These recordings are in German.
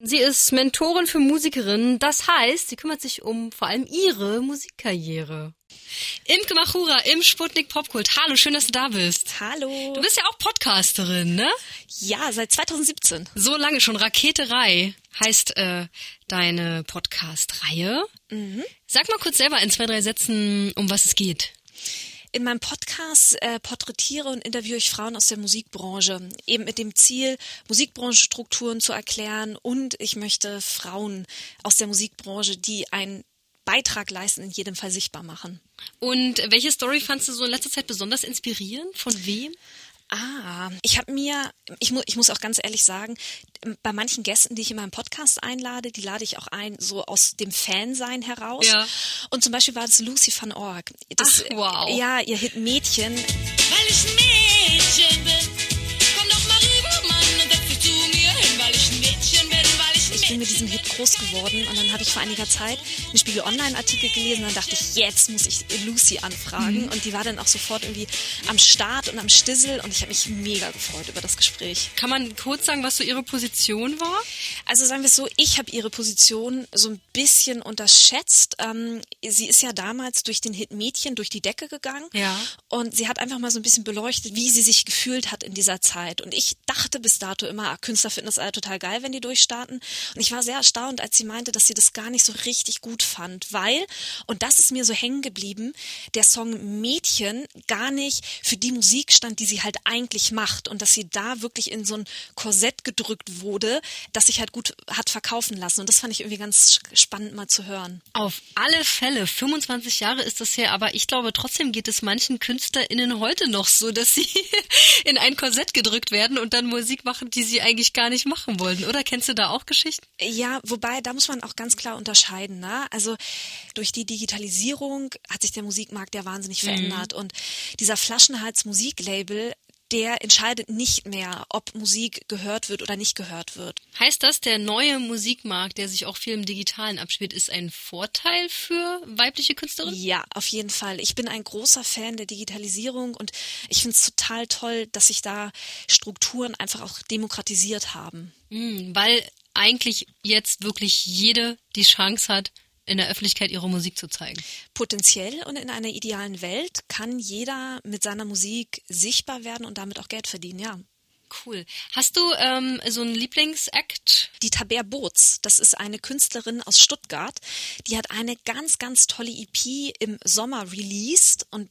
Sie ist Mentorin für Musikerinnen, das heißt, sie kümmert sich um vor allem ihre Musikkarriere. Imke Machura im Sputnik Popkult. Hallo, schön, dass du da bist. Hallo. Du bist ja auch Podcasterin, ne? Ja, seit 2017. So lange schon. Raketerei heißt äh, deine Podcast-Reihe. Mhm. Sag mal kurz selber in zwei, drei Sätzen, um was es geht. In meinem Podcast äh, porträtiere und interviewe ich Frauen aus der Musikbranche, eben mit dem Ziel, Musikbranchenstrukturen zu erklären und ich möchte Frauen aus der Musikbranche, die einen Beitrag leisten, in jedem Fall sichtbar machen. Und welche Story fandst du so in letzter Zeit besonders inspirierend? Von wem? Ah, ich habe mir, ich, mu ich muss auch ganz ehrlich sagen, bei manchen Gästen, die ich in meinem Podcast einlade, die lade ich auch ein, so aus dem Fansein heraus. Ja. Und zum Beispiel war das Lucy van Org. Das, Ach, wow. Ja, ihr Hit Mädchen. Weil ich Mädchen bin. Ich bin mit diesem Hit groß geworden und dann habe ich vor einiger Zeit einen Spiegel Online-Artikel gelesen. Dann dachte ich, jetzt muss ich Lucy anfragen. Mhm. Und die war dann auch sofort irgendwie am Start und am Stissel und ich habe mich mega gefreut über das Gespräch. Kann man kurz sagen, was so ihre Position war? Also sagen wir es so, ich habe ihre Position so ein bisschen unterschätzt. Ähm, sie ist ja damals durch den Hit Mädchen durch die Decke gegangen. Ja. Und sie hat einfach mal so ein bisschen beleuchtet, wie sie sich gefühlt hat in dieser Zeit. Und ich dachte bis dato immer, ah, Künstler finden das alle total geil, wenn die durchstarten. Und ich war sehr erstaunt, als sie meinte, dass sie das gar nicht so richtig gut fand, weil, und das ist mir so hängen geblieben, der Song Mädchen gar nicht für die Musik stand, die sie halt eigentlich macht. Und dass sie da wirklich in so ein Korsett gedrückt wurde, das sich halt gut hat verkaufen lassen. Und das fand ich irgendwie ganz spannend mal zu hören. Auf alle Fälle. 25 Jahre ist das her, aber ich glaube trotzdem geht es manchen KünstlerInnen heute noch so, dass sie in ein Korsett gedrückt werden und dann Musik machen, die sie eigentlich gar nicht machen wollten. Oder kennst du da auch Geschichten? Ja, wobei, da muss man auch ganz klar unterscheiden. Ne? Also durch die Digitalisierung hat sich der Musikmarkt ja wahnsinnig verändert. Und dieser Flaschenhals-Musiklabel, der entscheidet nicht mehr, ob Musik gehört wird oder nicht gehört wird. Heißt das, der neue Musikmarkt, der sich auch viel im Digitalen abspielt, ist ein Vorteil für weibliche Künstlerinnen? Ja, auf jeden Fall. Ich bin ein großer Fan der Digitalisierung und ich finde es total toll, dass sich da Strukturen einfach auch demokratisiert haben. Mhm, weil eigentlich jetzt wirklich jede die Chance hat, in der Öffentlichkeit ihre Musik zu zeigen. Potenziell und in einer idealen Welt kann jeder mit seiner Musik sichtbar werden und damit auch Geld verdienen, ja. Cool. Hast du ähm, so einen Lieblingsakt? Die Taber Boots, das ist eine Künstlerin aus Stuttgart, die hat eine ganz, ganz tolle EP im Sommer released und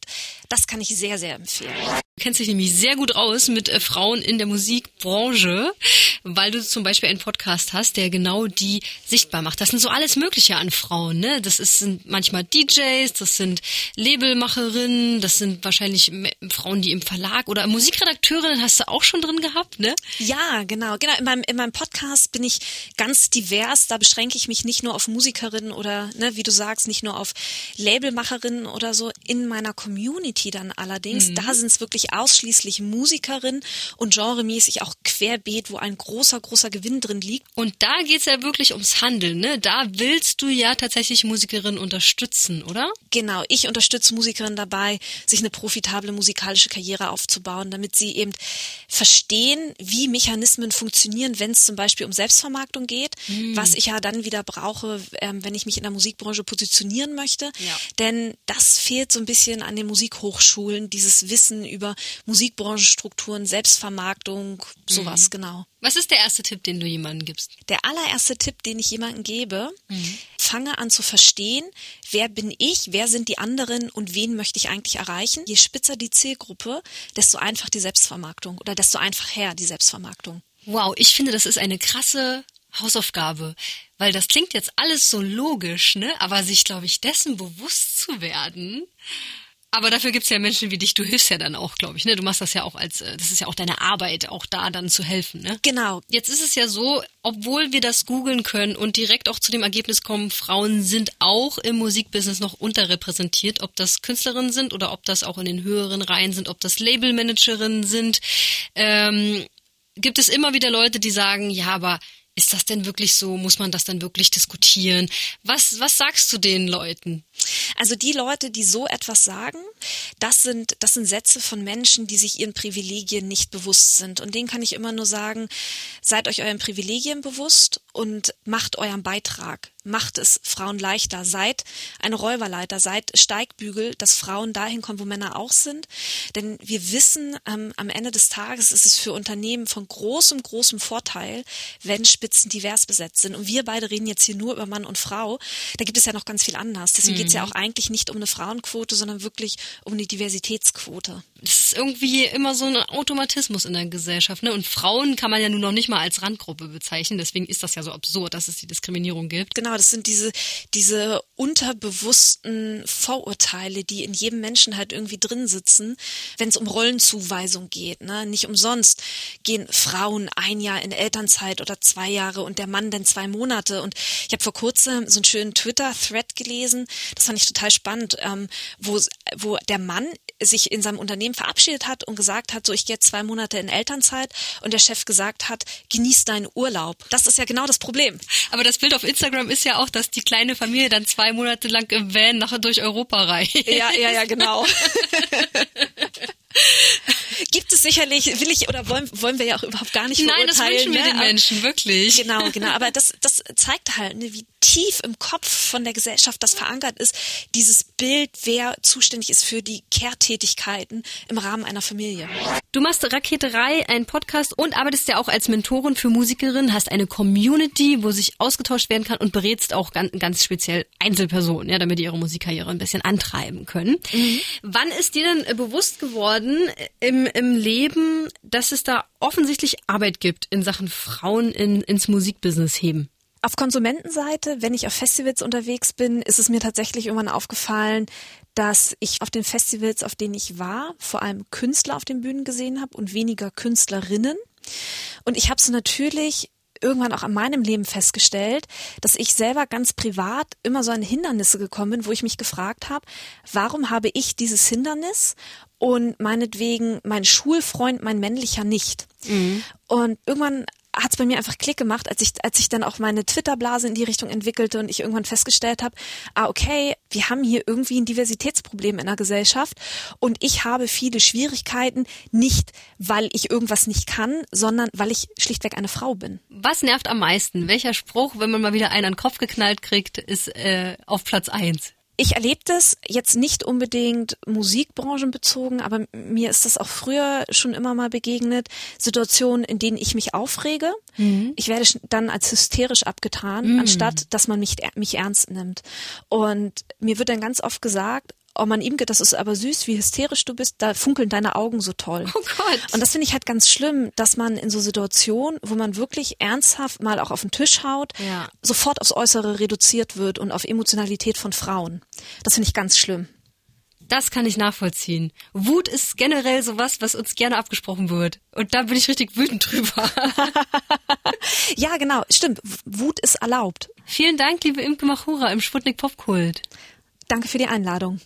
das kann ich sehr, sehr empfehlen. Du kennst dich nämlich sehr gut aus mit äh, Frauen in der Musikbranche, weil du zum Beispiel einen Podcast hast, der genau die sichtbar macht. Das sind so alles Mögliche an Frauen, ne? Das ist, sind manchmal DJs, das sind Labelmacherinnen, das sind wahrscheinlich Frauen, die im Verlag oder Musikredakteurinnen hast du auch schon drin gehabt, ne? Ja, genau, genau. In meinem, in meinem Podcast bin ich ganz divers. Da beschränke ich mich nicht nur auf Musikerinnen oder, ne, wie du sagst, nicht nur auf Labelmacherinnen oder so. In meiner Community dann allerdings, da sind es wirklich ausschließlich Musikerinnen und genremäßig auch querbeet, wo ein großer, großer Gewinn drin liegt. Und da geht's ja wirklich ums Handeln, ne? Da willst du ja tatsächlich Musikerinnen unterstützen, oder? Genau, ich unterstütze Musikerinnen dabei, sich eine profitable musikalische Karriere aufzubauen, damit sie eben verstehen, wie Mechanismen funktionieren, wenn es zum Beispiel um Selbstvermarktung geht, was ich ja dann wieder brauche, ähm, wenn ich mich in der Musikbranche positionieren möchte. Ja. Denn das fehlt so ein bisschen an den Musikhochschulen, dieses Wissen über Musikbranchenstrukturen, Selbstvermarktung, sowas, genau. Was ist der erste Tipp, den du jemandem gibst? Der allererste Tipp, den ich jemandem gebe, fange an zu verstehen, wer bin ich, wer sind die anderen und wen möchte ich eigentlich erreichen. Je spitzer die Zielgruppe, desto einfach die Selbstvermarktung oder desto einfacher die Selbstvermarktung. Wow, ich finde, das ist eine krasse Hausaufgabe, weil das klingt jetzt alles so logisch, ne? Aber sich, glaube ich, dessen bewusst zu werden. Aber dafür gibt's ja Menschen wie dich, du hilfst ja dann auch, glaube ich, ne? Du machst das ja auch als, äh, das ist ja auch deine Arbeit, auch da dann zu helfen, ne? Genau. Jetzt ist es ja so, obwohl wir das googeln können und direkt auch zu dem Ergebnis kommen, Frauen sind auch im Musikbusiness noch unterrepräsentiert, ob das Künstlerinnen sind oder ob das auch in den höheren Reihen sind, ob das Labelmanagerinnen sind, ähm, gibt es immer wieder Leute, die sagen, ja, aber ist das denn wirklich so? Muss man das dann wirklich diskutieren? Was, was sagst du den Leuten? Also die Leute, die so etwas sagen, das sind, das sind Sätze von Menschen, die sich ihren Privilegien nicht bewusst sind. Und denen kann ich immer nur sagen, seid euch euren Privilegien bewusst und macht euren Beitrag. Macht es Frauen leichter. Seid eine Räuberleiter, seid Steigbügel, dass Frauen dahin kommen, wo Männer auch sind. Denn wir wissen, ähm, am Ende des Tages ist es für Unternehmen von großem, großem Vorteil, wenn Spitzen divers besetzt sind. Und wir beide reden jetzt hier nur über Mann und Frau. Da gibt es ja noch ganz viel anders. Deswegen geht es ja auch eigentlich nicht um eine Frauenquote, sondern wirklich um eine Diversitätsquote. Das ist irgendwie immer so ein Automatismus in der Gesellschaft. Ne? Und Frauen kann man ja nun noch nicht mal als Randgruppe bezeichnen. Deswegen ist das ja so absurd, dass es die Diskriminierung gibt. Genau, das sind diese, diese unterbewussten Vorurteile, die in jedem Menschen halt irgendwie drin sitzen, wenn es um Rollenzuweisung geht. Ne? Nicht umsonst gehen Frauen ein Jahr in Elternzeit oder zwei Jahre und der Mann dann zwei Monate. Und ich habe vor kurzem so einen schönen Twitter-Thread gelesen, das fand ich total spannend, ähm, wo, wo der Mann sich in seinem Unternehmen verabschiedet hat und gesagt hat, so ich gehe jetzt zwei Monate in Elternzeit und der Chef gesagt hat, genieß deinen Urlaub. Das ist ja genau das Problem. Aber das Bild auf Instagram ist ja auch, dass die kleine Familie dann zwei Monate lang im Van nach durch Europa reist. Ja, ja, ja, genau. Gibt es sicherlich, will ich oder wollen, wollen wir ja auch überhaupt gar nicht Nein, das wünschen wir ne? den Menschen, wirklich. Genau, genau. Aber das, das zeigt halt, ne, wie tief im Kopf von der Gesellschaft das verankert ist, dieses Bild, wer zuständig ist für die Care-Tätigkeiten im Rahmen einer Familie. Du machst Raketerei, einen Podcast und arbeitest ja auch als Mentorin für Musikerinnen, hast eine Community, wo sich ausgetauscht werden kann und berätst auch ganz, ganz speziell Einzelpersonen, ja, damit die ihre Musikkarriere ein bisschen antreiben können. Wann ist dir denn äh, bewusst geworden äh, im, im Leben, dass es da offensichtlich Arbeit gibt in Sachen Frauen in, ins Musikbusiness heben? Auf Konsumentenseite, wenn ich auf Festivals unterwegs bin, ist es mir tatsächlich irgendwann aufgefallen, dass ich auf den Festivals, auf denen ich war, vor allem Künstler auf den Bühnen gesehen habe und weniger Künstlerinnen. Und ich habe es natürlich irgendwann auch an meinem Leben festgestellt, dass ich selber ganz privat immer so an Hindernisse gekommen bin, wo ich mich gefragt habe, warum habe ich dieses Hindernis und meinetwegen mein Schulfreund, mein männlicher nicht. Und irgendwann hat es bei mir einfach Klick gemacht, als ich, als ich dann auch meine Twitter-Blase in die Richtung entwickelte und ich irgendwann festgestellt habe, ah, okay, wir haben hier irgendwie ein Diversitätsproblem in der Gesellschaft und ich habe viele Schwierigkeiten, nicht weil ich irgendwas nicht kann, sondern weil ich schlichtweg eine Frau bin. Was nervt am meisten? Welcher Spruch, wenn man mal wieder einen an den Kopf geknallt kriegt, ist äh, auf Platz eins? Ich erlebe das jetzt nicht unbedingt musikbranchenbezogen, aber mir ist das auch früher schon immer mal begegnet. Situationen, in denen ich mich aufrege. Ich werde dann als hysterisch abgetan, anstatt dass man mich, mich ernst nimmt. Und mir wird dann ganz oft gesagt, oh man Imke, das ist aber süß, wie hysterisch du bist, da funkeln deine Augen so toll. Oh Gott. Und das finde ich halt ganz schlimm, dass man in so Situationen, wo man wirklich ernsthaft mal auch auf den Tisch haut, Ja. sofort aufs Äußere reduziert wird und auf Emotionalität von Frauen. Das finde ich ganz schlimm. Das kann ich nachvollziehen. Wut ist generell sowas, was uns gerne abgesprochen wird. Und da bin ich richtig wütend drüber. Ja, genau, stimmt. Wut ist erlaubt. Vielen Dank, liebe Imke Machura im Sputnik Popkult. Danke für die Einladung.